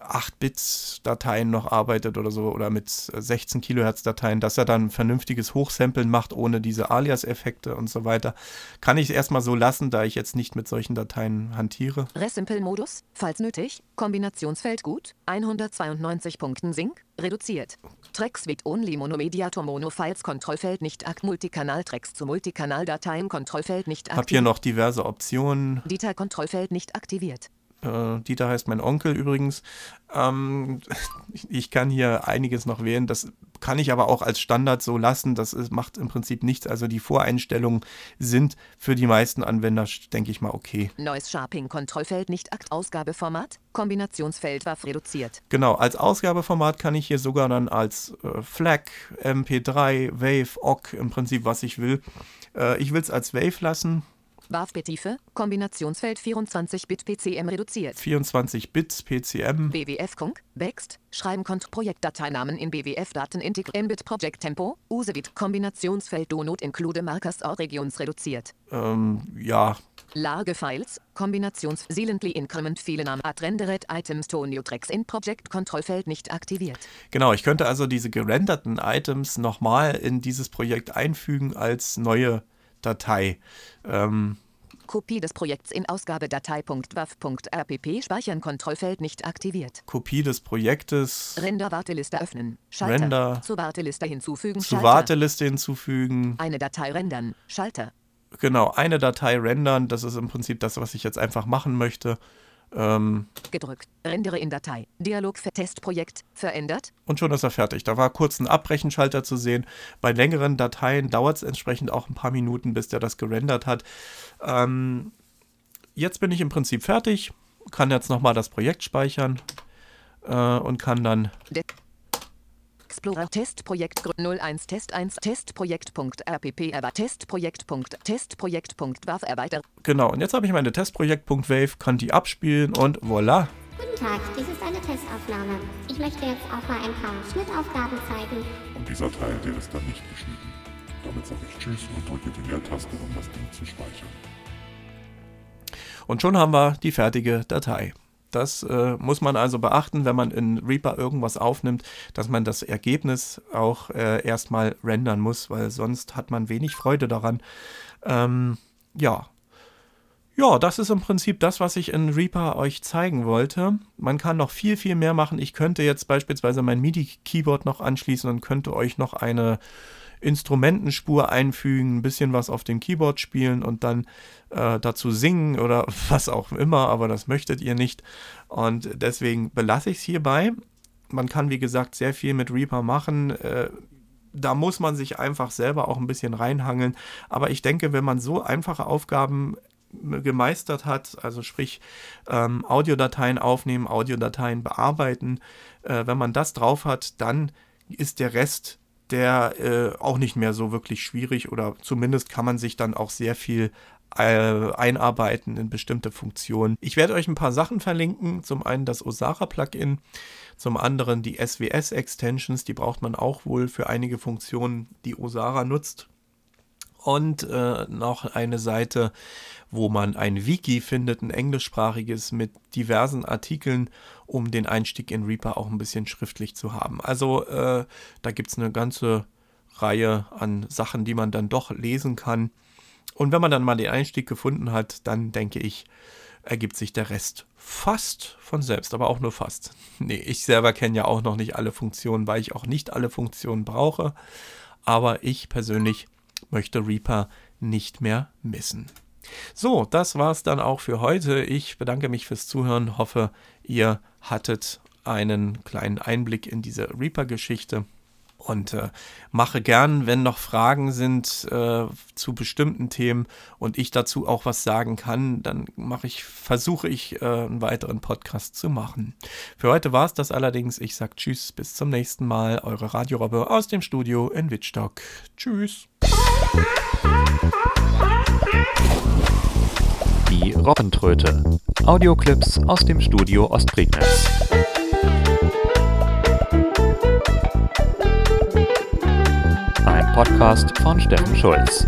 8-Bit-Dateien noch arbeitet oder so oder mit 16 Kilohertz-Dateien, dass er dann vernünftiges Hochsamplen macht ohne diese Alias-Effekte und so weiter. Kann ich erstmal so lassen, da ich jetzt nicht mit solchen Dateien hantiere. Resimple-Modus, falls nötig, Kombinationsfeld gut, 192 Punkten Sync, reduziert. Tracks with only Monomediator Mono Files Kontrollfeld nicht akt Multikanal Tracks zu Multikanal-Dateien Kontrollfeld nicht aktiviert. Hab hier noch diverse Optionen. Detail Kontrollfeld nicht aktiviert. Äh, Dieter heißt mein Onkel übrigens. Ähm, ich kann hier einiges noch wählen. Das kann ich aber auch als Standard so lassen. Das ist, macht im Prinzip nichts. Also die Voreinstellungen sind für die meisten Anwender, denke ich mal, okay. Neues Sharping Kontrollfeld nicht Akt Ausgabeformat. Kombinationsfeld WAV reduziert. Genau, als Ausgabeformat kann ich hier sogar dann als äh, FLAC, MP3, WAV, OGG im Prinzip, was ich will. Äh, ich will es als WAV lassen. WAV-Tiefe, Kombinationsfeld 24-Bit PCM reduziert. 24-Bit PCM. BWF Kunk, Bext, Schreiben Kont Projektdateinamen in BWF-Daten Integr Mbit Project Tempo, Usevit Kombinationsfeld Donut Include Markers or Regions reduziert. Ähm, ja. Lagefiles, Kombinations Silently Increment Fehlenam Ad Rendered Items to New Tracks in Project Kontrollfeld nicht aktiviert. Genau, ich könnte also diese gerenderten Items nochmal in dieses Projekt einfügen als neue Datei. Ähm, Kopie des Projekts in Ausgabedatei.wav.rpp speichern Kontrollfeld nicht aktiviert. Kopie des Projektes. Render Warteliste öffnen. Schalter. Render. Zur Warteliste hinzufügen. Zur Warteliste hinzufügen. Eine Datei rendern. Schalter. Genau, eine Datei rendern. Das ist im Prinzip das, was ich jetzt einfach machen möchte. Ähm, Gedrückt. Rendere in Datei. Dialog für Testprojekt. Verändert. Und schon ist er fertig. Da war kurz ein Abbrechenschalter zu sehen. Bei längeren Dateien dauert es entsprechend auch ein paar Minuten, bis der das gerendert hat. Ähm, jetzt bin ich im Prinzip fertig. Kann jetzt nochmal das Projekt speichern. Äh, und kann dann. De Explorer Testprojekt 01 Test 1 Testprojekt.rpp aber Testprojekt. Testprojekt.wav erweitert. Genau, und jetzt habe ich meine Testprojekt.wave, kann die abspielen und voilà. Guten Tag, dies ist eine Testaufnahme. Ich möchte jetzt auch mal ein paar Schnittaufgaben zeigen. Und dieser Teil, der ist dann nicht geschnitten. Damit sage ich Tschüss und drücke die Leertaste, um das Ding zu speichern. Und schon haben wir die fertige Datei. Das äh, muss man also beachten, wenn man in Reaper irgendwas aufnimmt, dass man das Ergebnis auch äh, erstmal rendern muss, weil sonst hat man wenig Freude daran. Ähm, ja. Ja, das ist im Prinzip das, was ich in Reaper euch zeigen wollte. Man kann noch viel, viel mehr machen. Ich könnte jetzt beispielsweise mein MIDI-Keyboard noch anschließen und könnte euch noch eine Instrumentenspur einfügen, ein bisschen was auf dem Keyboard spielen und dann äh, dazu singen oder was auch immer, aber das möchtet ihr nicht. Und deswegen belasse ich es hierbei. Man kann, wie gesagt, sehr viel mit Reaper machen. Äh, da muss man sich einfach selber auch ein bisschen reinhangeln. Aber ich denke, wenn man so einfache Aufgaben gemeistert hat, also sprich ähm, Audiodateien aufnehmen, Audiodateien bearbeiten, äh, wenn man das drauf hat, dann ist der Rest der äh, auch nicht mehr so wirklich schwierig oder zumindest kann man sich dann auch sehr viel äh, einarbeiten in bestimmte Funktionen. Ich werde euch ein paar Sachen verlinken. Zum einen das Osara-Plugin, zum anderen die SWS-Extensions, die braucht man auch wohl für einige Funktionen, die Osara nutzt. Und äh, noch eine Seite, wo man ein Wiki findet, ein englischsprachiges mit diversen Artikeln, um den Einstieg in Reaper auch ein bisschen schriftlich zu haben. Also äh, da gibt es eine ganze Reihe an Sachen, die man dann doch lesen kann. Und wenn man dann mal den Einstieg gefunden hat, dann denke ich, ergibt sich der Rest fast von selbst, aber auch nur fast. Nee, ich selber kenne ja auch noch nicht alle Funktionen, weil ich auch nicht alle Funktionen brauche. Aber ich persönlich möchte Reaper nicht mehr missen. So, das war's dann auch für heute. Ich bedanke mich fürs Zuhören, hoffe, ihr hattet einen kleinen Einblick in diese Reaper-Geschichte und äh, mache gern, wenn noch Fragen sind äh, zu bestimmten Themen und ich dazu auch was sagen kann, dann mache ich, versuche ich äh, einen weiteren Podcast zu machen. Für heute war es das allerdings. Ich sage Tschüss, bis zum nächsten Mal. Eure Radiorobbe aus dem Studio in Wittstock. Tschüss. Die Robbentröte. Audioclips aus dem Studio Ostprignitz. Podcast von Steffen Schulz.